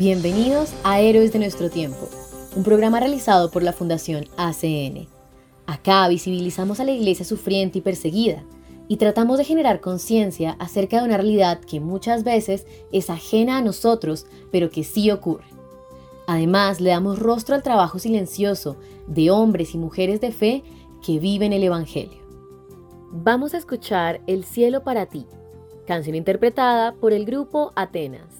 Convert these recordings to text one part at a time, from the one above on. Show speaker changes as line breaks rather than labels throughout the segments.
Bienvenidos a Héroes de nuestro tiempo, un programa realizado por la Fundación ACN. Acá visibilizamos a la iglesia sufriente y perseguida y tratamos de generar conciencia acerca de una realidad que muchas veces es ajena a nosotros, pero que sí ocurre. Además, le damos rostro al trabajo silencioso de hombres y mujeres de fe que viven el Evangelio. Vamos a escuchar El cielo para ti, canción interpretada por el grupo Atenas.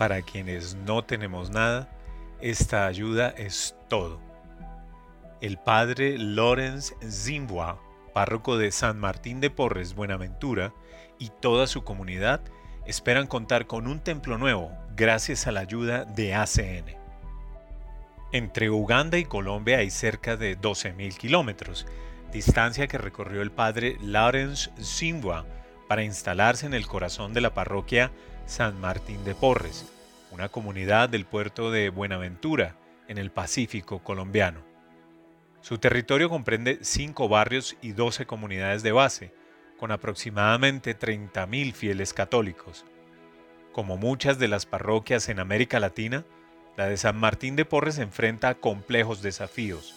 Para quienes no tenemos nada, esta ayuda es todo. El padre Lorenz Zimboa, párroco de San Martín de Porres, Buenaventura, y toda su comunidad esperan contar con un templo nuevo gracias a la ayuda de ACN. Entre Uganda y Colombia hay cerca de 12.000 kilómetros, distancia que recorrió el padre Lawrence Zimboa para instalarse en el corazón de la parroquia San Martín de Porres, una comunidad del puerto de Buenaventura, en el Pacífico colombiano. Su territorio comprende cinco barrios y 12 comunidades de base, con aproximadamente 30.000 fieles católicos. Como muchas de las parroquias en América Latina, la de San Martín de Porres enfrenta complejos desafíos.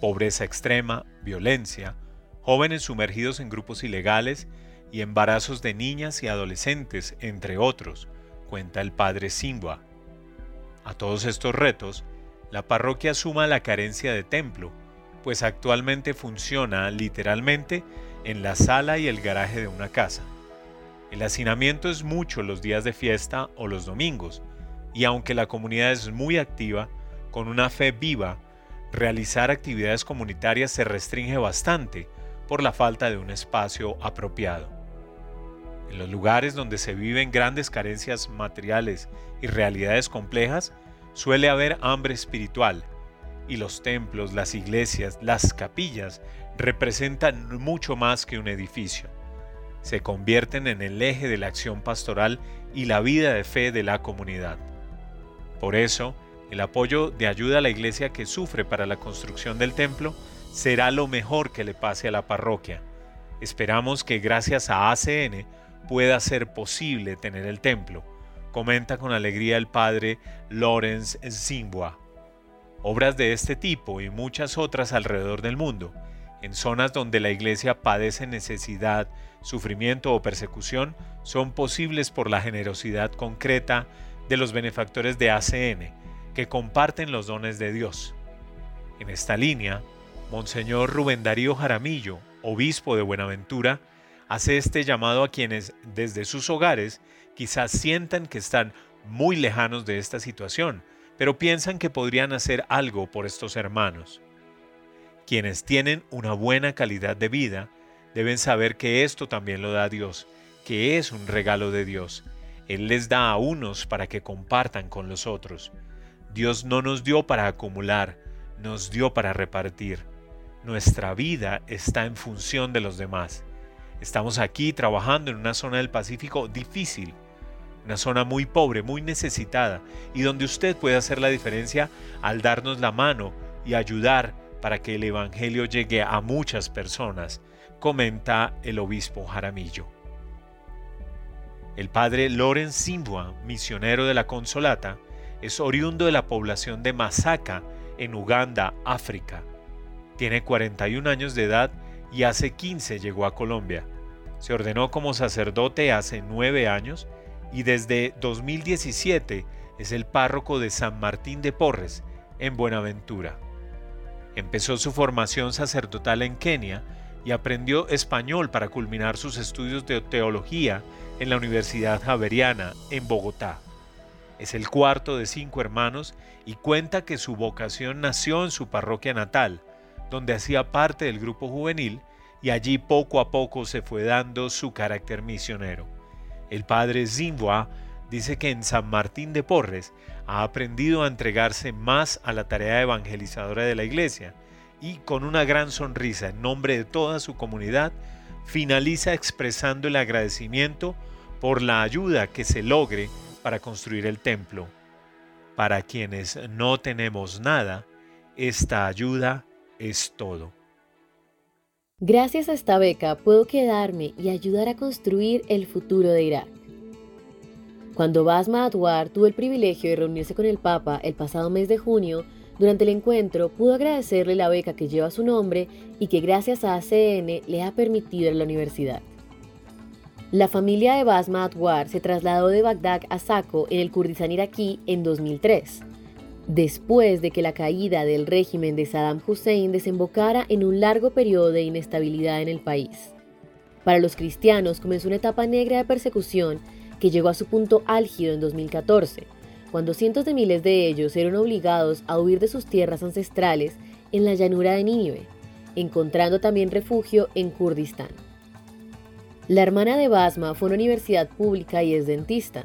Pobreza extrema, violencia, jóvenes sumergidos en grupos ilegales y embarazos de niñas y adolescentes, entre otros, cuenta el padre Simba. A todos estos retos, la parroquia suma la carencia de templo, pues actualmente funciona literalmente en la sala y el garaje de una casa. El hacinamiento es mucho los días de fiesta o los domingos, y aunque la comunidad es muy activa, con una fe viva, realizar actividades comunitarias se restringe bastante por la falta de un espacio apropiado. En los lugares donde se viven grandes carencias materiales y realidades complejas, suele haber hambre espiritual, y los templos, las iglesias, las capillas representan mucho más que un edificio. Se convierten en el eje de la acción pastoral y la vida de fe de la comunidad. Por eso, el apoyo de ayuda a la iglesia que sufre para la construcción del templo será lo mejor que le pase a la parroquia. Esperamos que gracias a ACN pueda ser posible tener el templo, comenta con alegría el padre Lorenz Zimboa. Obras de este tipo y muchas otras alrededor del mundo en zonas donde la iglesia padece necesidad, sufrimiento o persecución, son posibles por la generosidad concreta de los benefactores de ACN, que comparten los dones de Dios. En esta línea, Monseñor Rubén Darío Jaramillo, obispo de Buenaventura, hace este llamado a quienes desde sus hogares quizás sientan que están muy lejanos de esta situación, pero piensan que podrían hacer algo por estos hermanos. Quienes tienen una buena calidad de vida deben saber que esto también lo da Dios, que es un regalo de Dios. Él les da a unos para que compartan con los otros. Dios no nos dio para acumular, nos dio para repartir. Nuestra vida está en función de los demás. Estamos aquí trabajando en una zona del Pacífico difícil, una zona muy pobre, muy necesitada, y donde usted puede hacer la diferencia al darnos la mano y ayudar para que el Evangelio llegue a muchas personas, comenta el obispo Jaramillo. El padre Loren Simbua, misionero de la Consolata, es oriundo de la población de Masaka, en Uganda, África. Tiene 41 años de edad y hace 15 llegó a Colombia. Se ordenó como sacerdote hace 9 años y desde 2017 es el párroco de San Martín de Porres, en Buenaventura. Empezó su formación sacerdotal en Kenia y aprendió español para culminar sus estudios de teología en la Universidad Javeriana, en Bogotá. Es el cuarto de cinco hermanos y cuenta que su vocación nació en su parroquia natal, donde hacía parte del grupo juvenil y allí poco a poco se fue dando su carácter misionero. El padre Zimboa dice que en San Martín de Porres ha aprendido a entregarse más a la tarea evangelizadora de la iglesia y con una gran sonrisa en nombre de toda su comunidad finaliza expresando el agradecimiento por la ayuda que se logre para construir el templo. Para quienes no tenemos nada, esta ayuda es todo.
Gracias a esta beca puedo quedarme y ayudar a construir el futuro de Irak. Cuando Basma Atwar tuvo el privilegio de reunirse con el Papa el pasado mes de junio, durante el encuentro pudo agradecerle la beca que lleva su nombre y que gracias a ACN le ha permitido ir la universidad. La familia de Basma Atwar se trasladó de Bagdad a Saco en el Kurdistán iraquí en 2003, después de que la caída del régimen de Saddam Hussein desembocara en un largo periodo de inestabilidad en el país. Para los cristianos comenzó una etapa negra de persecución que llegó a su punto álgido en 2014, cuando cientos de miles de ellos eran obligados a huir de sus tierras ancestrales en la llanura de Nínive, encontrando también refugio en Kurdistán. La hermana de Basma fue una universidad pública y es dentista,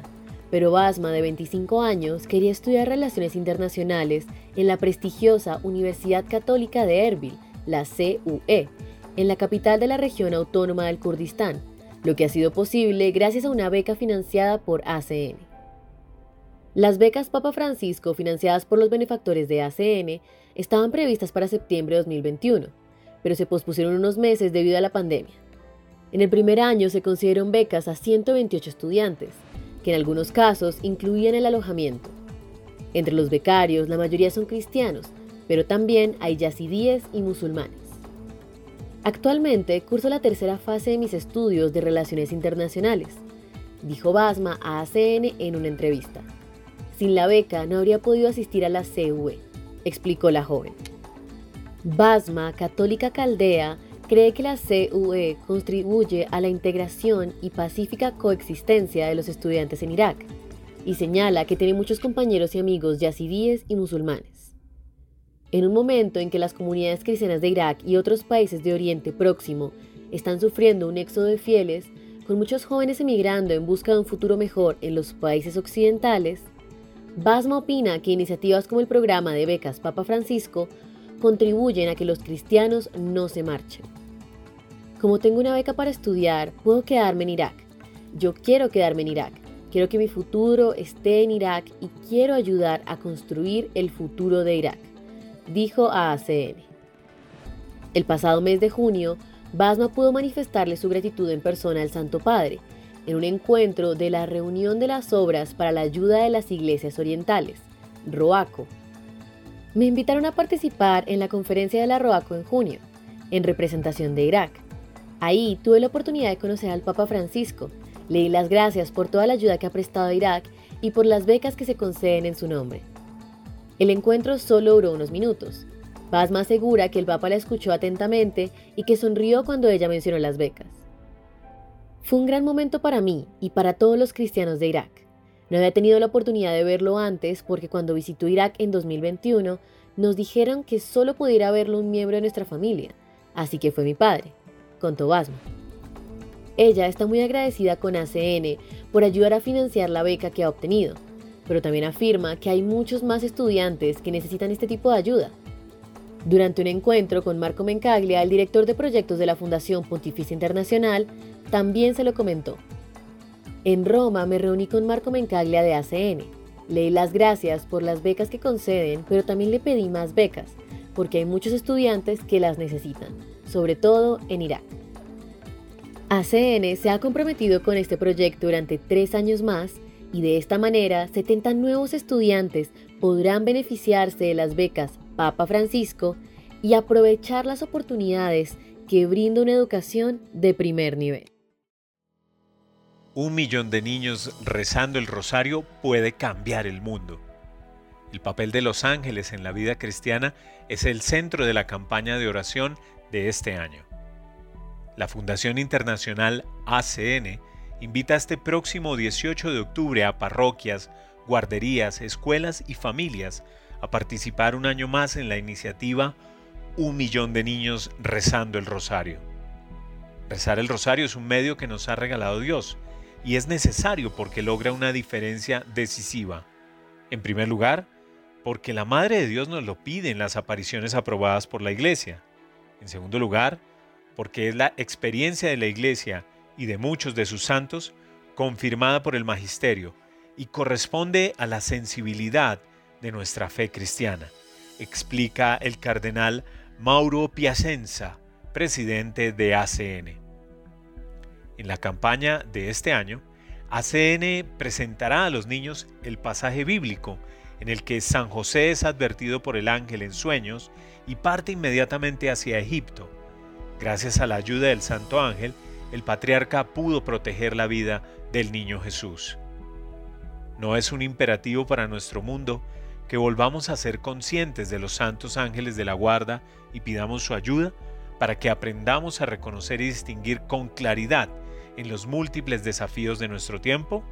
pero Basma, de 25 años, quería estudiar relaciones internacionales en la prestigiosa Universidad Católica de Erbil, la CUE, en la capital de la región autónoma del Kurdistán, lo que ha sido posible gracias a una beca financiada por ACN. Las becas Papa Francisco, financiadas por los benefactores de ACN, estaban previstas para septiembre de 2021, pero se pospusieron unos meses debido a la pandemia. En el primer año se concedieron becas a 128 estudiantes, que en algunos casos incluían el alojamiento. Entre los becarios, la mayoría son cristianos, pero también hay yazidíes y musulmanes. Actualmente curso la tercera fase de mis estudios de relaciones internacionales, dijo Basma a ACN en una entrevista. Sin la beca no habría podido asistir a la CUE, explicó la joven. Basma, católica caldea, cree que la CUE contribuye a la integración y pacífica coexistencia de los estudiantes en Irak y señala que tiene muchos compañeros y amigos yazidíes y musulmanes. En un momento en que las comunidades cristianas de Irak y otros países de Oriente Próximo están sufriendo un éxodo de fieles, con muchos jóvenes emigrando en busca de un futuro mejor en los países occidentales, Basma opina que iniciativas como el programa de becas Papa Francisco contribuyen a que los cristianos no se marchen. Como tengo una beca para estudiar, puedo quedarme en Irak. Yo quiero quedarme en Irak. Quiero que mi futuro esté en Irak y quiero ayudar a construir el futuro de Irak dijo a ACN. El pasado mes de junio, Basma pudo manifestarle su gratitud en persona al Santo Padre, en un encuentro de la Reunión de las Obras para la Ayuda de las Iglesias Orientales, ROACO. Me invitaron a participar en la conferencia de la ROACO en junio. en representación de Irak. Ahí tuve la oportunidad de conocer al Papa Francisco, leí las gracias por toda la ayuda que ha prestado a Irak y por las becas que se conceden en su nombre. El encuentro solo duró unos minutos. Basma asegura que el Papa la escuchó atentamente y que sonrió cuando ella mencionó las becas. Fue un gran momento para mí y para todos los cristianos de Irak. No había tenido la oportunidad de verlo antes porque cuando visitó Irak en 2021 nos dijeron que solo pudiera verlo un miembro de nuestra familia, así que fue mi padre, Basma. Ella está muy agradecida con ACN por ayudar a financiar la beca que ha obtenido, pero también afirma que hay muchos más estudiantes que necesitan este tipo de ayuda. Durante un encuentro con Marco Mencaglia, el director de proyectos de la Fundación Pontificia Internacional, también se lo comentó. En Roma me reuní con Marco Mencaglia de ACN. Leí las gracias por las becas que conceden, pero también le pedí más becas, porque hay muchos estudiantes que las necesitan, sobre todo en Irak. ACN se ha comprometido con este proyecto durante tres años más y de esta manera 70 nuevos estudiantes podrán beneficiarse de las becas Papa Francisco y aprovechar las oportunidades que brinda una educación de primer nivel.
Un millón de niños rezando el rosario puede cambiar el mundo. El papel de los ángeles en la vida cristiana es el centro de la campaña de oración de este año. La Fundación Internacional ACN invita este próximo 18 de octubre a parroquias, guarderías, escuelas y familias a participar un año más en la iniciativa Un millón de niños rezando el rosario. Rezar el rosario es un medio que nos ha regalado Dios y es necesario porque logra una diferencia decisiva. En primer lugar, porque la Madre de Dios nos lo pide en las apariciones aprobadas por la Iglesia. En segundo lugar, porque es la experiencia de la Iglesia y de muchos de sus santos confirmada por el Magisterio y corresponde a la sensibilidad de nuestra fe cristiana, explica el cardenal Mauro Piacenza, presidente de ACN. En la campaña de este año, ACN presentará a los niños el pasaje bíblico en el que San José es advertido por el ángel en sueños y parte inmediatamente hacia Egipto. Gracias a la ayuda del Santo Ángel, el patriarca pudo proteger la vida del niño Jesús. No es un imperativo para nuestro mundo que volvamos a ser conscientes de los santos ángeles de la guarda y pidamos su ayuda para que aprendamos a reconocer y distinguir con claridad en los múltiples desafíos de nuestro tiempo?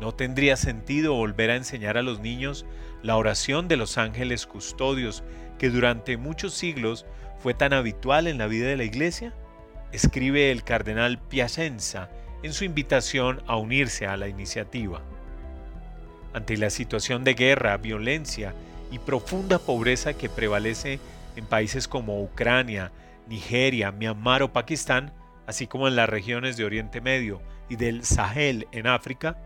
¿No tendría sentido volver a enseñar a los niños la oración de los ángeles custodios que durante muchos siglos fue tan habitual en la vida de la Iglesia? Escribe el cardenal Piacenza en su invitación a unirse a la iniciativa. Ante la situación de guerra, violencia y profunda pobreza que prevalece en países como Ucrania, Nigeria, Myanmar o Pakistán, así como en las regiones de Oriente Medio y del Sahel en África,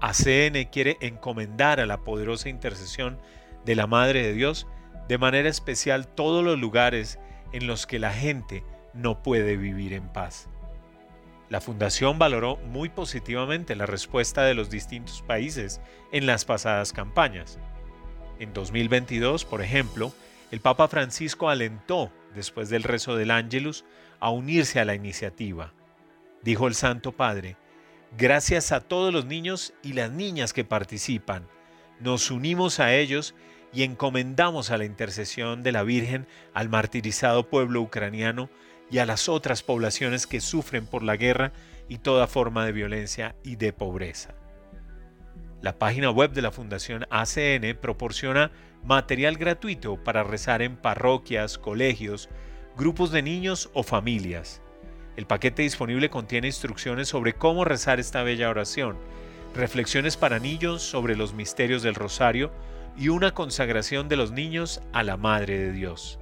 ACN quiere encomendar a la poderosa intercesión de la Madre de Dios de manera especial todos los lugares en los que la gente no puede vivir en paz. La Fundación valoró muy positivamente la respuesta de los distintos países en las pasadas campañas. En 2022, por ejemplo, el Papa Francisco alentó, después del rezo del Ángelus, a unirse a la iniciativa. Dijo el Santo Padre, gracias a todos los niños y las niñas que participan, nos unimos a ellos y encomendamos a la intercesión de la Virgen al martirizado pueblo ucraniano y a las otras poblaciones que sufren por la guerra y toda forma de violencia y de pobreza. La página web de la Fundación ACN proporciona material gratuito para rezar en parroquias, colegios, grupos de niños o familias. El paquete disponible contiene instrucciones sobre cómo rezar esta bella oración, reflexiones para niños sobre los misterios del rosario y una consagración de los niños a la Madre de Dios.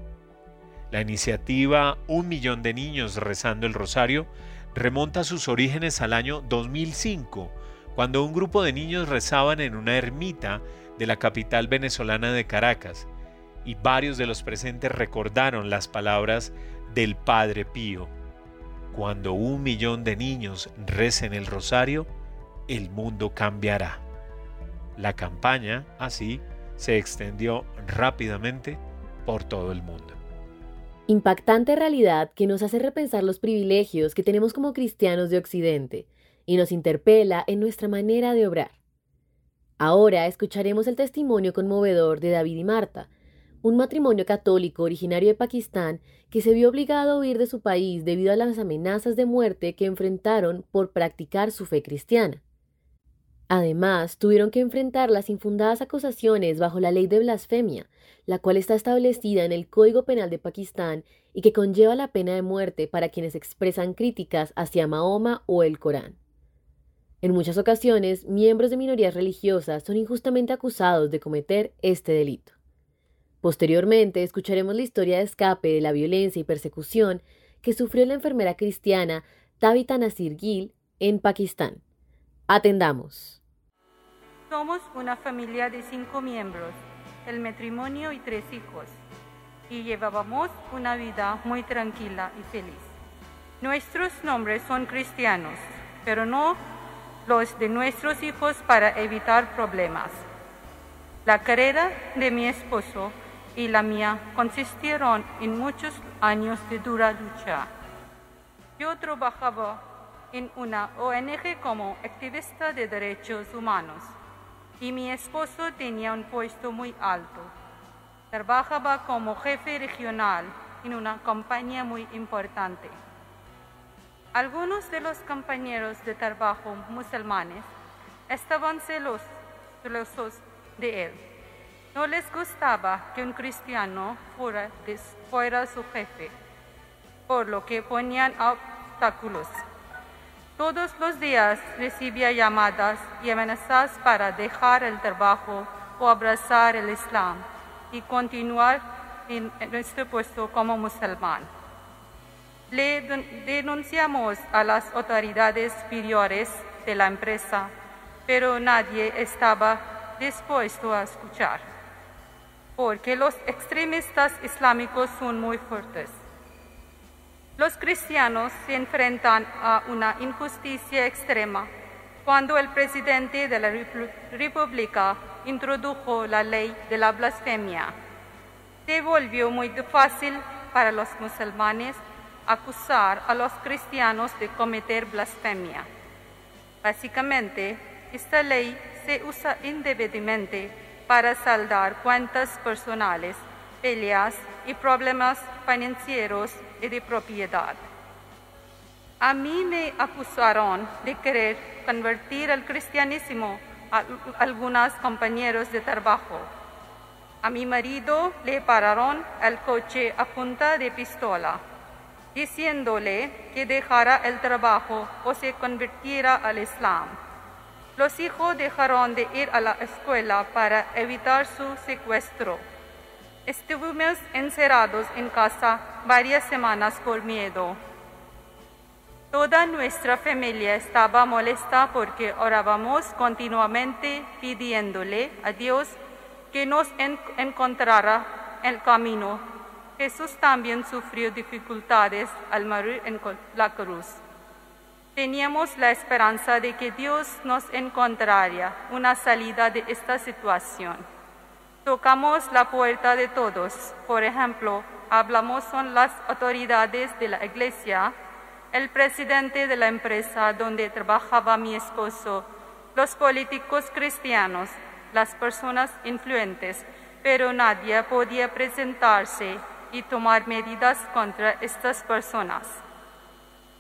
La iniciativa Un Millón de Niños Rezando el Rosario remonta sus orígenes al año 2005, cuando un grupo de niños rezaban en una ermita de la capital venezolana de Caracas, y varios de los presentes recordaron las palabras del Padre Pío. Cuando un millón de niños recen el rosario, el mundo cambiará. La campaña, así, se extendió rápidamente por todo el mundo.
Impactante realidad que nos hace repensar los privilegios que tenemos como cristianos de Occidente y nos interpela en nuestra manera de obrar. Ahora escucharemos el testimonio conmovedor de David y Marta, un matrimonio católico originario de Pakistán que se vio obligado a huir de su país debido a las amenazas de muerte que enfrentaron por practicar su fe cristiana. Además, tuvieron que enfrentar las infundadas acusaciones bajo la ley de blasfemia, la cual está establecida en el Código Penal de Pakistán y que conlleva la pena de muerte para quienes expresan críticas hacia Mahoma o el Corán. En muchas ocasiones, miembros de minorías religiosas son injustamente acusados de cometer este delito. Posteriormente, escucharemos la historia de escape de la violencia y persecución que sufrió la enfermera cristiana Tabitha Nasir Gil en Pakistán. Atendamos.
Somos una familia de cinco miembros, el matrimonio y tres hijos, y llevábamos una vida muy tranquila y feliz. Nuestros nombres son cristianos, pero no los de nuestros hijos para evitar problemas. La carrera de mi esposo y la mía consistieron en muchos años de dura lucha. Yo trabajaba en una ONG como activista de derechos humanos y mi esposo tenía un puesto muy alto. Trabajaba como jefe regional en una compañía muy importante. Algunos de los compañeros de trabajo musulmanes estaban celosos, de él. No les gustaba que un cristiano fuera, fuera su jefe, por lo que ponían obstáculos. Todos los días recibía llamadas y amenazas para dejar el trabajo o abrazar el Islam y continuar en, nuestro puesto como musulmán. Le denunciamos a las autoridades superiores de la empresa, pero nadie estaba dispuesto a escuchar, porque los extremistas islámicos son muy fuertes. Los cristianos se enfrentan a una injusticia extrema cuando el presidente de la República introdujo la ley de la blasfemia. Se volvió muy fácil para los musulmanes acusar a los cristianos de cometer blasfemia. Básicamente, esta ley se usa indebidamente para saldar cuentas personales, peleas y problemas financieros y de propiedad. A mí me acusaron de querer convertir al cristianismo a algunos compañeros de trabajo. A mi marido le pararon el coche a punta de pistola, diciéndole que dejara el trabajo o se convirtiera al Islam. Los hijos dejaron de ir a la escuela para evitar su secuestro. Estuvimos encerrados en casa varias semanas por miedo. Toda nuestra familia estaba molesta porque orábamos continuamente pidiéndole a Dios que nos encontrara el camino. Jesús también sufrió dificultades al morir en la cruz. Teníamos la esperanza de que Dios nos encontraría una salida de esta situación. Tocamos la puerta de todos. Por ejemplo, hablamos con las autoridades de la iglesia, el presidente de la empresa donde trabajaba mi esposo, los políticos cristianos, las personas influentes, pero nadie podía presentarse y tomar medidas contra estas personas.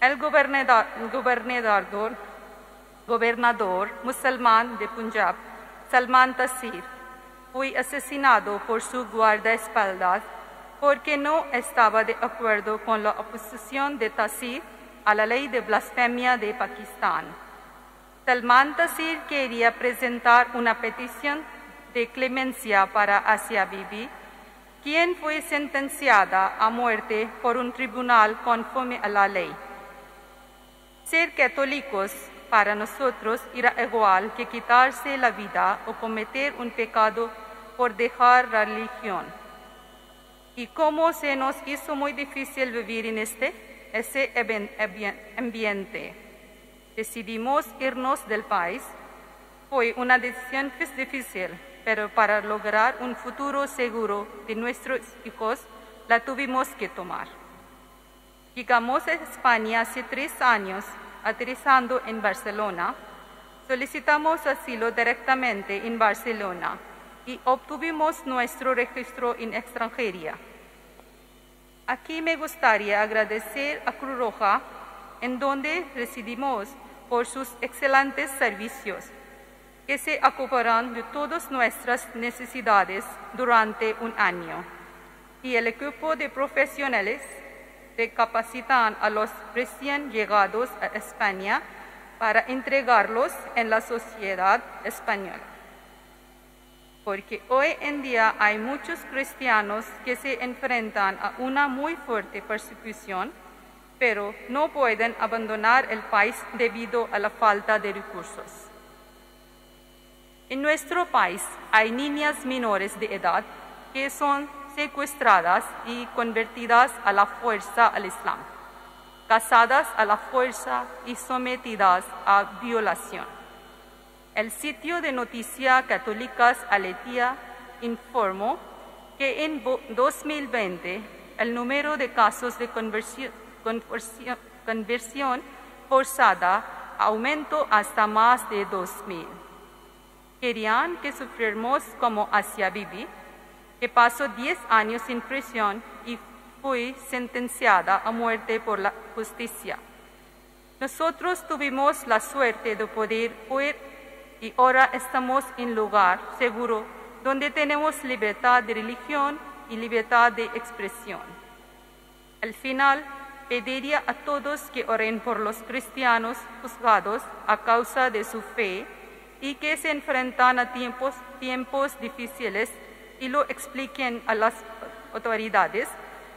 El gobernador, gobernador, gobernador musulmán de Punjab, Salman Taseer, fue asesinado por su guardaespaldas porque no estaba de acuerdo con la oposición de Tasir a la ley de blasfemia de Pakistán. Salman Tasir quería presentar una petición de clemencia para Asia Bibi, quien fue sentenciada a muerte por un tribunal conforme a la ley. Ser católicos para nosotros era igual que quitarse la vida o cometer un pecado por dejar la religión. Y cómo se nos hizo muy difícil vivir en este ese ambiente. Decidimos irnos del país. Fue una decisión difícil, pero para lograr un futuro seguro de nuestros hijos, la tuvimos que tomar. Llegamos a España hace tres años, aterrizando en Barcelona. Solicitamos asilo directamente en Barcelona y obtuvimos nuestro registro en extranjería. Aquí me gustaría agradecer a Cruz Roja, en donde residimos, por sus excelentes servicios, que se ocuparán de todas nuestras necesidades durante un año. Y el equipo de profesionales que capacitan a los recién llegados a España para entregarlos en la sociedad española porque hoy en día hay muchos cristianos que se enfrentan a una muy fuerte persecución, pero no pueden abandonar el país debido a la falta de recursos. En nuestro país hay niñas menores de edad que son secuestradas y convertidas a la fuerza al Islam, casadas a la fuerza y sometidas a violación. El sitio de noticias católicas Aletia informó que en 2020 el número de casos de conversión, forzada aumentó hasta más de 2.000. Querían que sufriéramos como Asia Bibi, que pasó 10 años en prisión y fue sentenciada a muerte por la justicia. Nosotros tuvimos la suerte de poder huir y ahora estamos en lugar seguro donde tenemos libertad de religión y libertad de expresión. Al final, pediría a todos que oren por los cristianos juzgados a causa de su fe y que se enfrentan a tiempos, tiempos difíciles y lo expliquen a las autoridades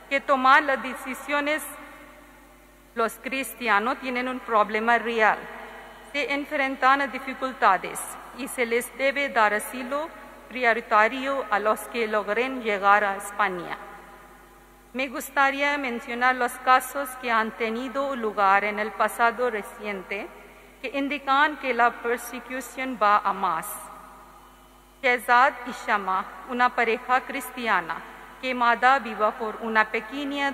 que tomar las decisiones los cristianos tienen un problema real se enfrentan a dificultades y se les debe dar asilo prioritario a los que logren llegar a España. Me gustaría mencionar los casos que han tenido lugar en el pasado reciente que indican que la persecución va a más. Shezad y Shama, una pareja cristiana, quemada viva por una pequeña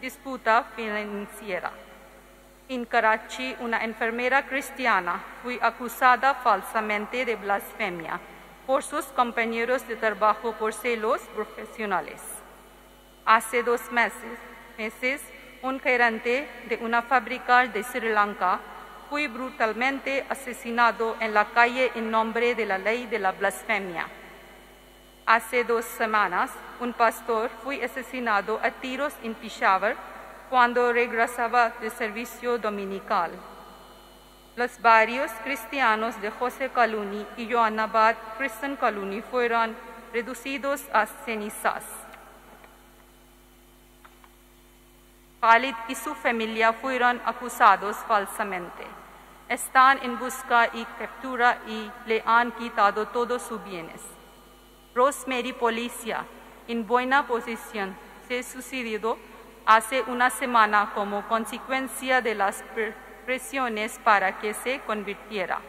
disputa financiera. En Karachi, una enfermera cristiana fue acusada falsamente de blasfemia por sus compañeros de trabajo por celos profesionales. Hace dos meses, meses un gerente de una fábrica de Sri Lanka fue brutalmente asesinado en la calle en nombre de la ley de la blasfemia. Hace dos semanas, un pastor fue asesinado a tiros en Peshawar cuando regresaba de servicio dominical. Los barrios cristianos de José Caluni y Joanabad Christian Caluni fueron reducidos a cenizas. Khalid y su familia fueron acusados falsamente. Están en busca y captura y le han quitado todos sus bienes. Rosemary Policía, en buena posición, se suicidó hace una semana como consecuencia de las presiones para que se convirtiera.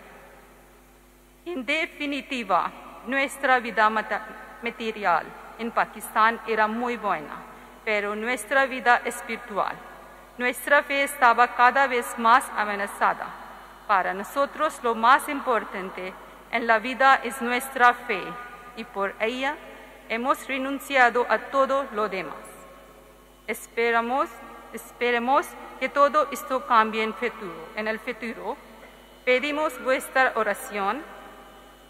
En definitiva, nuestra vida material en Pakistán era muy buena, pero nuestra vida espiritual, nuestra fe estaba cada vez más amenazada. Para nosotros lo más importante en la vida es nuestra fe y por ella hemos renunciado a todo lo demás. Esperamos, esperemos que todo esto cambie en, futuro, en el futuro. Pedimos vuestra oración.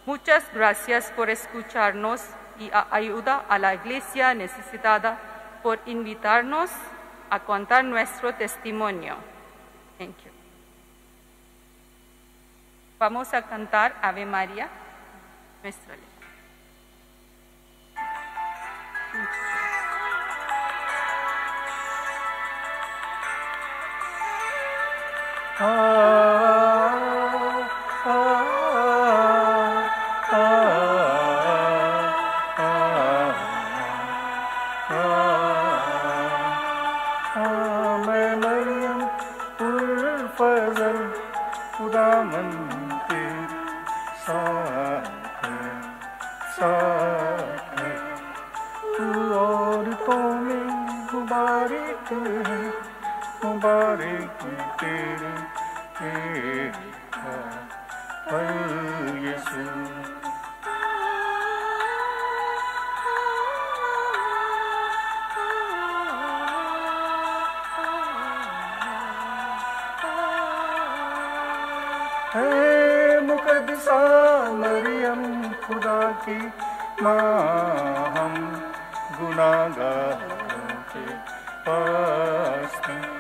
Muchas gracias por escucharnos y ayuda a la iglesia necesitada por invitarnos a contar nuestro testimonio. Thank you. Vamos a cantar Ave María, nuestra
की माँ हम के पास में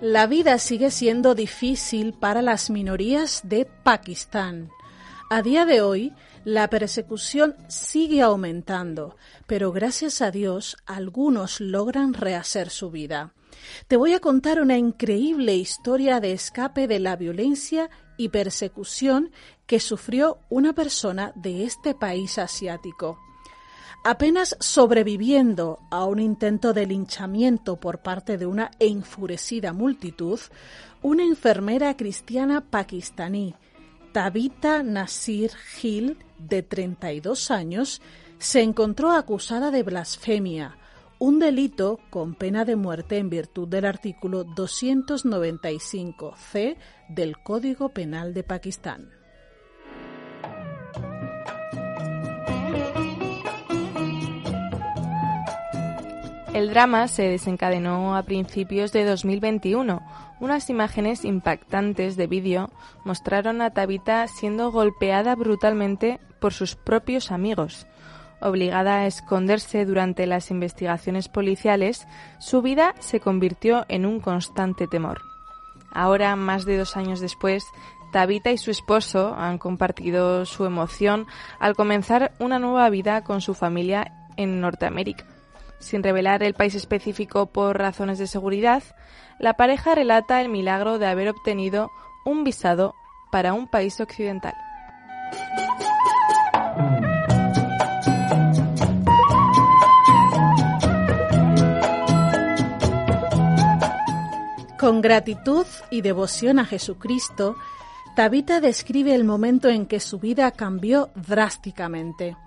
La vida sigue siendo difícil para las minorías de Pakistán. A día de hoy, la persecución sigue aumentando, pero gracias a Dios algunos logran rehacer su vida. Te voy a contar una increíble historia de escape de la violencia y persecución que sufrió una persona de este país asiático. Apenas sobreviviendo a un intento de linchamiento por parte de una enfurecida multitud, una enfermera cristiana pakistaní, Tabitha Nasir Hill, de 32 años, se encontró acusada de blasfemia, un delito con pena de muerte en virtud del artículo 295c del Código Penal de Pakistán.
El drama se desencadenó a principios de 2021. Unas imágenes impactantes de vídeo mostraron a Tabitha siendo golpeada brutalmente por sus propios amigos. Obligada a esconderse durante las investigaciones policiales, su vida se convirtió en un constante temor. Ahora, más de dos años después, Tabitha y su esposo han compartido su emoción al comenzar una nueva vida con su familia en Norteamérica. Sin revelar el país específico por razones de seguridad, la pareja relata el milagro de haber obtenido un visado para un país occidental.
Con gratitud y devoción a Jesucristo, Tabitha describe el momento en que su vida cambió drásticamente.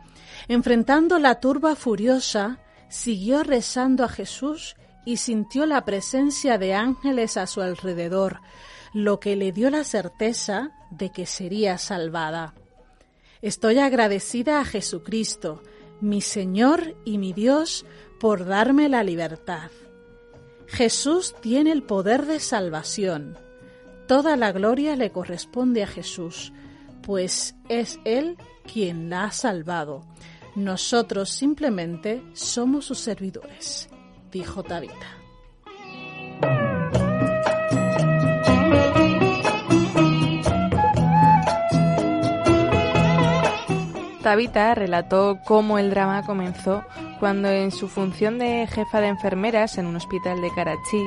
Enfrentando la turba furiosa, siguió rezando a Jesús y sintió la presencia de ángeles a su alrededor, lo que le dio la certeza de que sería salvada. Estoy agradecida a Jesucristo, mi Señor y mi Dios, por darme la libertad. Jesús tiene el poder de salvación. Toda la gloria le corresponde a Jesús, pues es Él quien la ha salvado. Nosotros simplemente somos sus servidores, dijo Tabitha.
Tabitha relató cómo el drama comenzó cuando en su función de jefa de enfermeras en un hospital de Karachi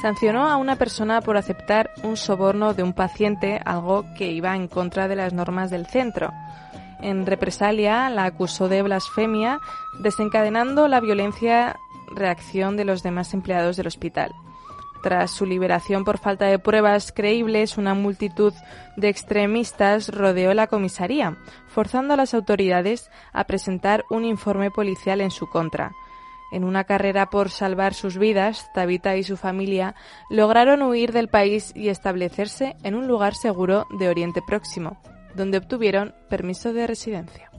sancionó a una persona por aceptar un soborno de un paciente, algo que iba en contra de las normas del centro. En represalia, la acusó de blasfemia, desencadenando la violencia reacción de los demás empleados del hospital. Tras su liberación por falta de pruebas creíbles, una multitud de extremistas rodeó la comisaría, forzando a las autoridades a presentar un informe policial en su contra. En una carrera por salvar sus vidas, Tabitha y su familia lograron huir del país y establecerse en un lugar seguro de Oriente Próximo, donde obtuvieron permiso de residencia.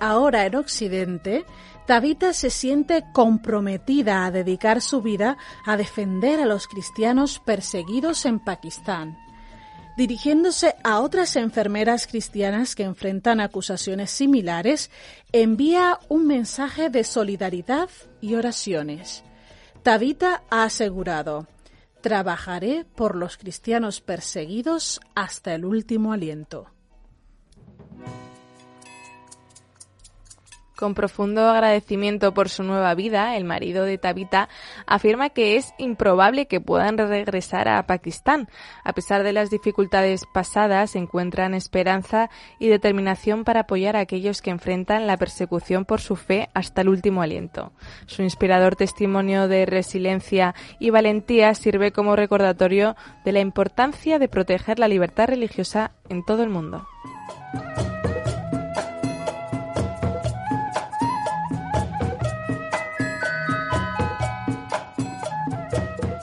Ahora en Occidente, Tabitha se siente comprometida a dedicar su vida a defender a los cristianos perseguidos en Pakistán. Dirigiéndose a otras enfermeras cristianas que enfrentan acusaciones similares, envía un mensaje de solidaridad y oraciones. Tabitha ha asegurado, trabajaré por los cristianos perseguidos hasta el último aliento.
Con profundo agradecimiento por su nueva vida, el marido de Tabita afirma que es improbable que puedan regresar a Pakistán. A pesar de las dificultades pasadas, encuentran esperanza y determinación para apoyar a aquellos que enfrentan la persecución por su fe hasta el último aliento. Su inspirador testimonio de resiliencia y valentía sirve como recordatorio de la importancia de proteger la libertad religiosa en todo el mundo.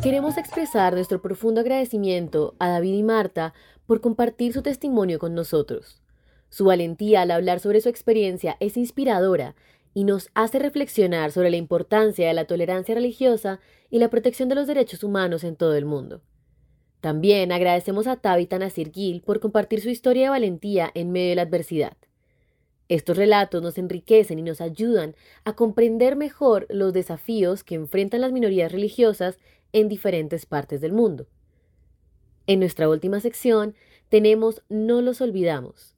Queremos expresar nuestro profundo agradecimiento a David y Marta por compartir su testimonio con nosotros. Su valentía al hablar sobre su experiencia es inspiradora y nos hace reflexionar sobre la importancia de la tolerancia religiosa y la protección de los derechos humanos en todo el mundo. También agradecemos a Tabitha Nasir Gil por compartir su historia de valentía en medio de la adversidad. Estos relatos nos enriquecen y nos ayudan a comprender mejor los desafíos que enfrentan las minorías religiosas en diferentes partes del mundo. En nuestra última sección tenemos No los olvidamos,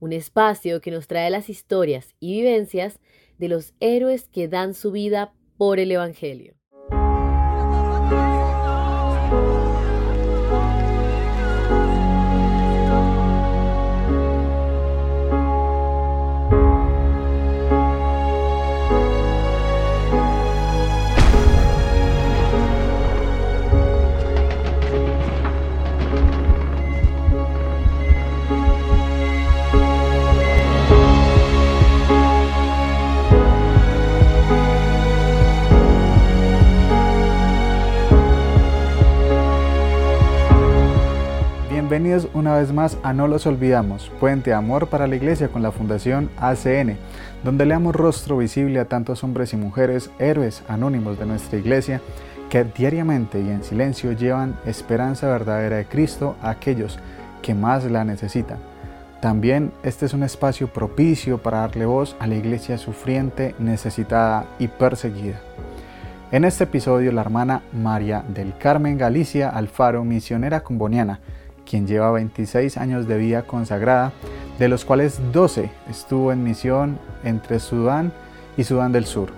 un espacio que nos trae las historias y vivencias de los héroes que dan su vida por el Evangelio.
Bienvenidos una vez más a No los olvidamos, Puente de Amor para la Iglesia con la Fundación ACN, donde le damos rostro visible a tantos hombres y mujeres, héroes anónimos de nuestra Iglesia, que diariamente y en silencio llevan esperanza verdadera de Cristo a aquellos que más la necesitan. También este es un espacio propicio para darle voz a la Iglesia sufriente, necesitada y perseguida. En este episodio, la hermana María del Carmen Galicia Alfaro, misionera comboniana, quien lleva 26 años de vida consagrada, de los cuales 12 estuvo en misión entre Sudán y Sudán del Sur,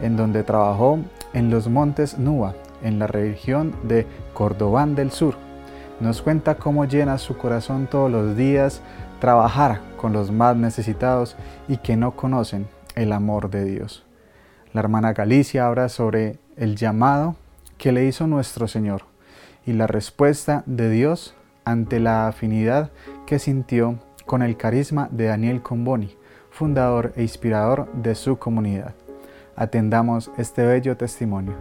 en donde trabajó en los montes Nuba, en la región de Cordobán del Sur. Nos cuenta cómo llena su corazón todos los días trabajar con los más necesitados y que no conocen el amor de Dios. La hermana Galicia habla sobre el llamado que le hizo nuestro Señor y la respuesta de Dios ante la afinidad que sintió con el carisma de Daniel Comboni, fundador e inspirador de su comunidad. Atendamos este bello testimonio.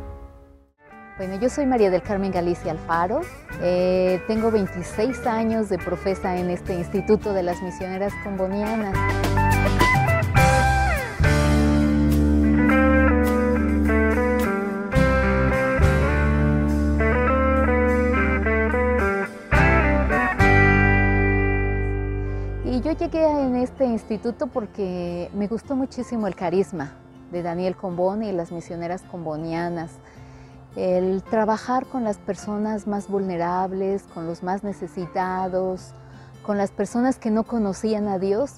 Bueno, yo soy María del Carmen Galicia Alfaro, eh, tengo 26 años de profesa en este Instituto de las Misioneras Combonianas. Llegué en este instituto porque me gustó muchísimo el carisma de Daniel Comboni y las misioneras combonianas. El trabajar con las personas más vulnerables, con los más necesitados, con las personas que no conocían a Dios,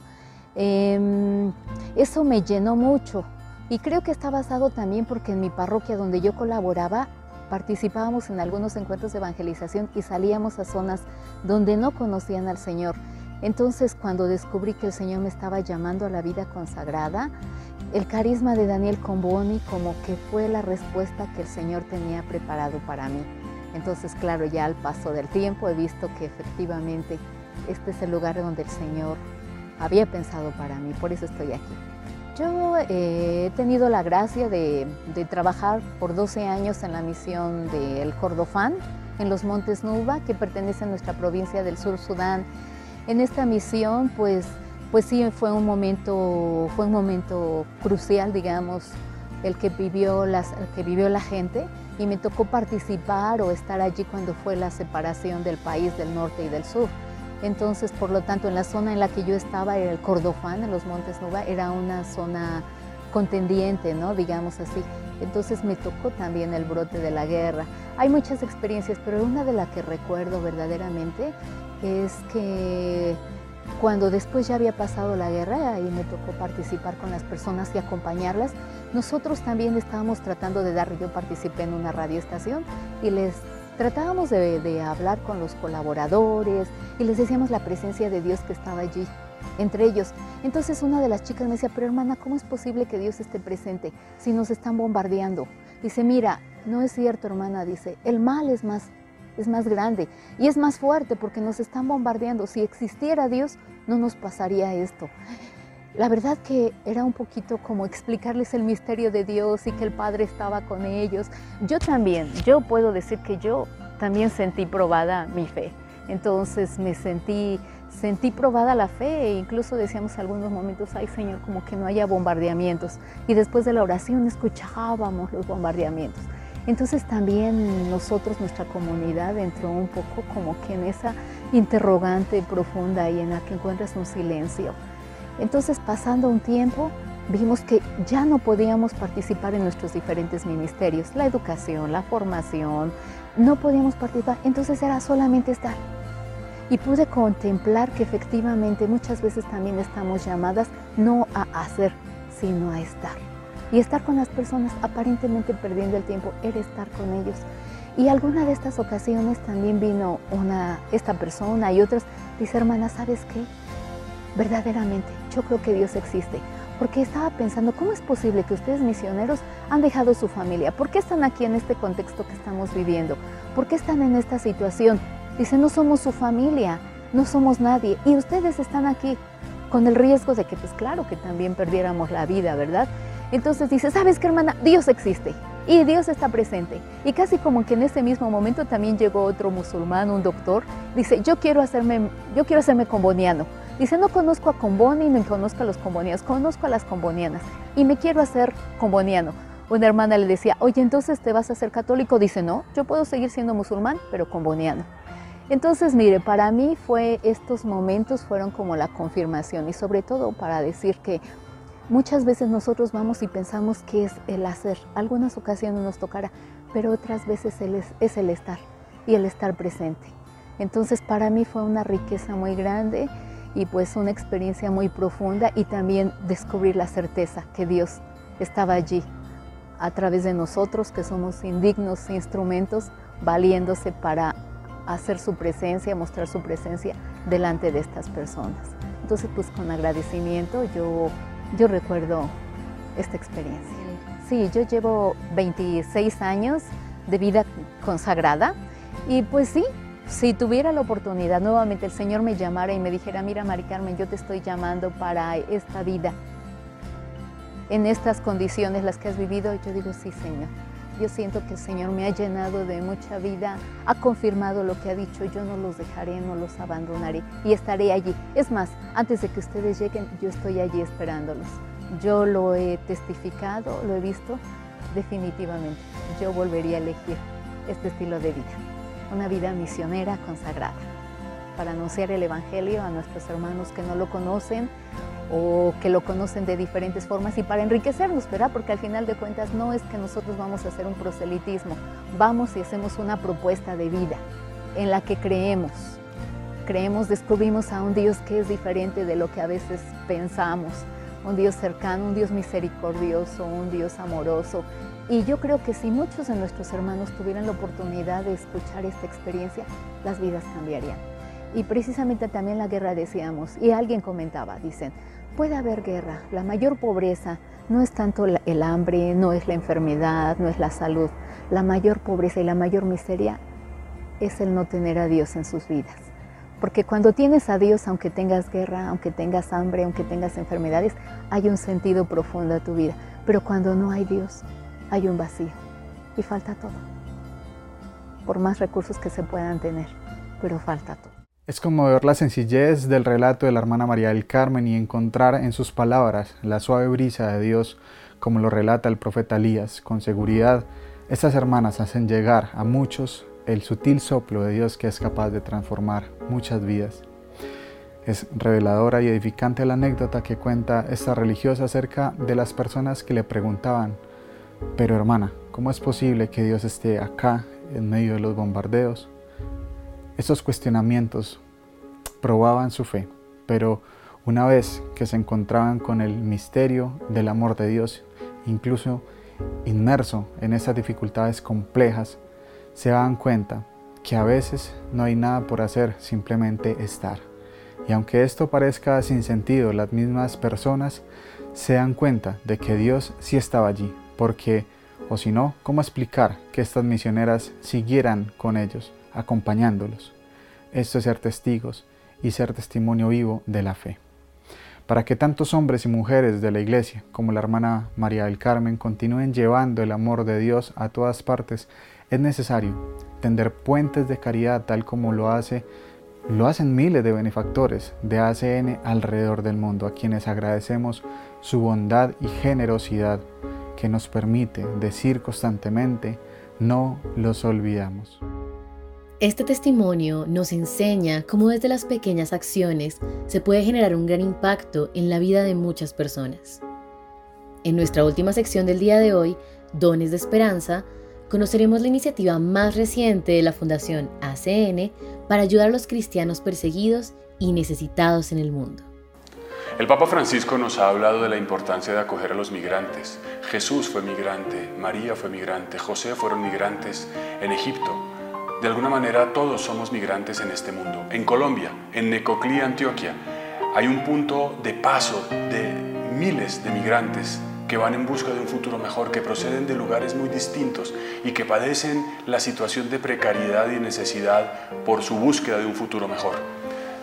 em, eso me llenó mucho. Y creo que está basado también porque en mi parroquia donde yo colaboraba, participábamos en algunos encuentros de evangelización y salíamos a zonas donde no conocían al Señor. Entonces cuando descubrí que el Señor me estaba llamando a la vida consagrada, el carisma de Daniel Comboni como que fue la respuesta que el Señor tenía preparado para mí. Entonces, claro, ya al paso del tiempo he visto que efectivamente este es el lugar donde el Señor había pensado para mí, por eso estoy aquí. Yo eh, he tenido la gracia de, de, trabajar por 12 años en la misión del Cordofán, en los Montes Nuba, que pertenece a nuestra provincia del Sur Sudán, en esta misión, pues, pues sí, fue un momento, fue un momento crucial, digamos, el que, vivió las, el que vivió la gente y me tocó participar o estar allí cuando fue la separación del país del norte y del sur. Entonces, por lo tanto, en la zona en la que yo estaba, el Cordofán, en los Montes Nuba, era una zona contendiente, ¿no? digamos así. Entonces me tocó también el brote de la guerra. Hay muchas experiencias, pero una de las que recuerdo verdaderamente es que Cuando después ya había pasado la guerra y me tocó participar con las personas y acompañarlas, nosotros también estábamos tratando de dar, yo participé en una radioestación y les tratábamos de, de hablar con los colaboradores y les decíamos la presencia de Dios que estaba allí entre ellos. Entonces una de las chicas me decía, pero hermana, ¿cómo es posible que Dios esté presente si nos están bombardeando? Dice, mira, no es cierto, hermana, dice, el mal es más, es más grande y es más fuerte porque nos están bombardeando. Si existiera Dios, no nos pasaría esto. La verdad que era un poquito como explicarles el misterio de Dios y que el Padre estaba con ellos. Yo también, yo puedo decir que yo también sentí probada mi fe. Entonces me sentí, sentí probada la fe e incluso decíamos algunos momentos, ay Señor, como que no haya bombardeamientos. Y después de la oración escuchábamos los bombardeamientos. Entonces también nosotros, nuestra comunidad, entró un poco como que en esa interrogante profunda y en la que encuentras un silencio. Entonces pasando un tiempo, vimos que ya no podíamos participar en nuestros diferentes ministerios, la educación, la formación, no podíamos participar, entonces era solamente estar. Y pude contemplar que efectivamente muchas veces también estamos llamadas no a hacer, sino a estar. Y estar con las personas aparentemente perdiendo el tiempo era estar con ellos. Y alguna de estas ocasiones también vino una, esta persona y otras, dice hermana, ¿sabes qué? Verdaderamente, yo creo que Dios existe. Porque estaba pensando, ¿cómo es posible que ustedes misioneros han dejado su familia? ¿Por qué están aquí en este contexto que estamos viviendo? ¿Por qué están en esta situación? Dice, no somos su familia, no somos nadie. Y ustedes están aquí con el riesgo de que, pues claro, que también perdiéramos la vida, ¿verdad? Entonces dice, ¿sabes qué, hermana? Dios existe y Dios está presente. Y casi como que en ese mismo momento también llegó otro musulmán, un doctor, dice, yo quiero hacerme, yo quiero hacerme comboniano. Dice, no conozco a Comboni ni conozco a los combonianos, conozco a las combonianas y me quiero hacer comboniano. Una hermana le decía, oye, entonces te vas a hacer católico. Dice, no, yo puedo seguir siendo musulmán, pero comboniano. Entonces, mire, para mí fue estos momentos fueron como la confirmación y sobre todo para decir que muchas veces nosotros vamos y pensamos que es el hacer. Algunas ocasiones nos tocará, pero otras veces es, es el estar y el estar presente. Entonces, para mí fue una riqueza muy grande y pues una experiencia muy profunda y también descubrir la certeza que Dios estaba allí a través de nosotros que somos indignos instrumentos valiéndose para hacer su presencia, mostrar su presencia delante de estas personas. Entonces pues con agradecimiento yo, yo recuerdo esta experiencia. Sí, yo llevo 26 años de vida consagrada y pues sí, si tuviera la oportunidad, nuevamente el Señor me llamara y me dijera, mira Mari Carmen, yo te estoy llamando para esta vida, en estas condiciones las que has vivido, yo digo, sí Señor. Yo siento que el Señor me ha llenado de mucha vida, ha confirmado lo que ha dicho, yo no los dejaré, no los abandonaré y estaré allí. Es más, antes de que ustedes lleguen, yo estoy allí esperándolos. Yo lo he testificado, lo he visto, definitivamente. Yo volvería a elegir este estilo de vida una vida misionera consagrada, para anunciar el Evangelio a nuestros hermanos que no lo conocen o que lo conocen de diferentes formas y para enriquecernos, ¿verdad? Porque al final de cuentas no es que nosotros vamos a hacer un proselitismo, vamos y hacemos una propuesta de vida en la que creemos. Creemos, descubrimos a un Dios que es diferente de lo que a veces pensamos, un Dios cercano, un Dios misericordioso, un Dios amoroso, y yo creo que si muchos de nuestros hermanos tuvieran la oportunidad de escuchar esta experiencia, las vidas cambiarían. Y precisamente también la guerra decíamos, y alguien comentaba, dicen, puede haber guerra, la mayor pobreza no es tanto el hambre, no es la enfermedad, no es la salud, la mayor pobreza y la mayor miseria es el no tener a Dios en sus vidas. Porque cuando tienes a Dios, aunque tengas guerra, aunque tengas hambre, aunque tengas enfermedades, hay un sentido profundo a tu vida. Pero cuando no hay Dios, hay un vacío y falta todo. Por más recursos que se puedan tener, pero falta todo.
Es como ver la sencillez del relato de la hermana María del Carmen y encontrar en sus palabras la suave brisa de Dios, como lo relata el profeta Elías. Con seguridad, estas hermanas hacen llegar a muchos el sutil soplo de Dios que es capaz de transformar muchas vidas. Es reveladora y edificante la anécdota que cuenta esta religiosa acerca de las personas que le preguntaban pero hermana, ¿cómo es posible que Dios esté acá en medio de los bombardeos? Estos cuestionamientos probaban su fe pero una vez que se encontraban con el misterio del amor de Dios, incluso inmerso en esas dificultades complejas, se dan cuenta que a veces no hay nada por hacer, simplemente estar. Y aunque esto parezca sin sentido, las mismas personas se dan cuenta de que Dios sí estaba allí, porque, o si no, ¿cómo explicar que estas misioneras siguieran con ellos, acompañándolos? Esto es ser testigos y ser testimonio vivo de la fe. Para que tantos hombres y mujeres de la iglesia, como la hermana María del Carmen, continúen llevando el amor de Dios a todas partes, es necesario tender puentes de caridad tal como lo lo hacen miles de benefactores de ACN alrededor del mundo, a quienes agradecemos su bondad y generosidad que nos permite decir constantemente, no los olvidamos.
Este testimonio nos enseña cómo desde las pequeñas acciones se puede generar un gran impacto en la vida de muchas personas. En nuestra última sección del día de hoy, Dones de Esperanza, conoceremos la iniciativa más reciente de la Fundación ACN para ayudar a los cristianos perseguidos y necesitados en el mundo.
El Papa Francisco nos ha hablado de la importancia de acoger a los migrantes. Jesús fue migrante, María fue migrante, José fueron migrantes en Egipto. De alguna manera todos somos migrantes en este mundo. En Colombia, en Necoclí, Antioquia, hay un punto de paso de miles de migrantes que van en busca de un futuro mejor, que proceden de lugares muy distintos y que padecen la situación de precariedad y necesidad por su búsqueda de un futuro mejor.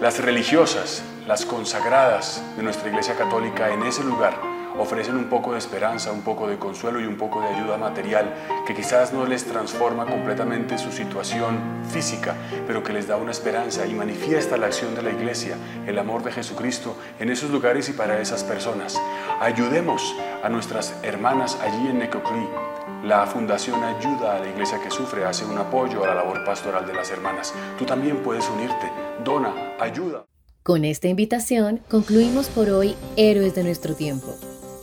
Las religiosas, las consagradas de nuestra Iglesia Católica en ese lugar ofrecen un poco de esperanza, un poco de consuelo y un poco de ayuda material que quizás no les transforma completamente su situación física, pero que les da una esperanza y manifiesta la acción de la iglesia, el amor de Jesucristo en esos lugares y para esas personas. Ayudemos a nuestras hermanas allí en Necoclí. La Fundación Ayuda a la Iglesia que Sufre hace un apoyo a la labor pastoral de las hermanas. Tú también puedes unirte. Dona, ayuda.
Con esta invitación concluimos por hoy Héroes de nuestro tiempo.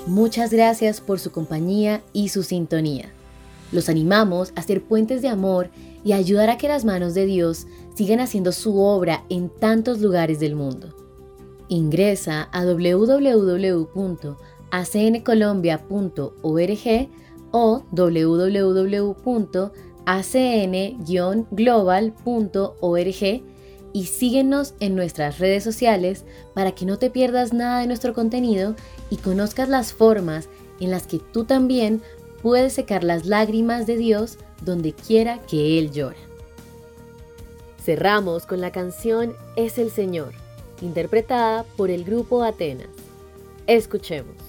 Muchas gracias por su compañía y su sintonía. Los animamos a ser puentes de amor y ayudar a que las manos de Dios sigan haciendo su obra en tantos lugares del mundo. Ingresa a www.acncolombia.org o www.acn-global.org y síguenos en nuestras redes sociales para que no te pierdas nada de nuestro contenido y conozcas las formas en las que tú también puedes secar las lágrimas de Dios donde quiera que Él llora. Cerramos con la canción Es el Señor, interpretada por el grupo Atenas. Escuchemos.